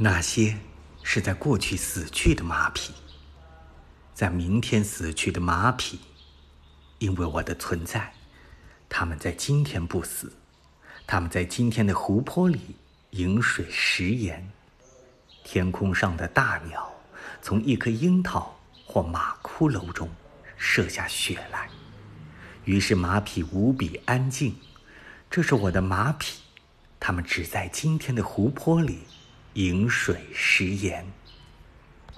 那些是在过去死去的马匹，在明天死去的马匹，因为我的存在，他们在今天不死，他们在今天的湖泊里饮水食盐。天空上的大鸟，从一颗樱桃或马骷髅中射下血来，于是马匹无比安静。这是我的马匹，它们只在今天的湖泊里。饮水食盐。